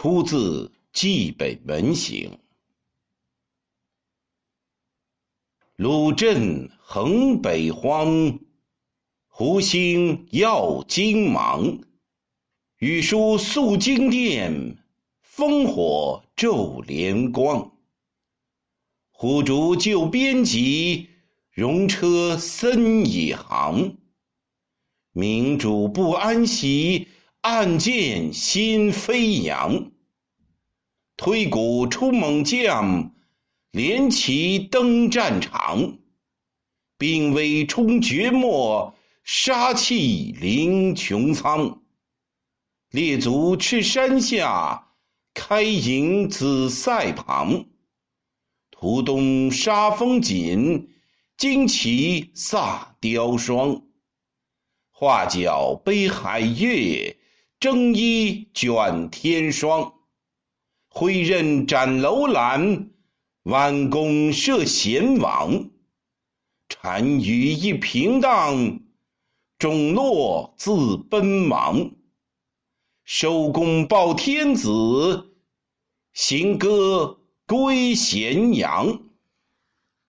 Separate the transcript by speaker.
Speaker 1: 出自《冀北门行》。鲁镇横北荒，湖心耀金芒。羽书宿金殿，烽火骤连光。虎逐旧边辑，戎车森已行。明主不安席，暗箭心飞扬。推鼓出猛将，连旗登战场。兵威冲绝漠，杀气凌穹苍。列卒赤山下，开营紫塞旁。途东杀风紧，旌旗飒雕霜。画角悲海月，征衣卷天霜。挥刃斩楼兰，弯弓射闲网。单于一平荡，种落自奔忙。收功报天子，行歌归咸阳。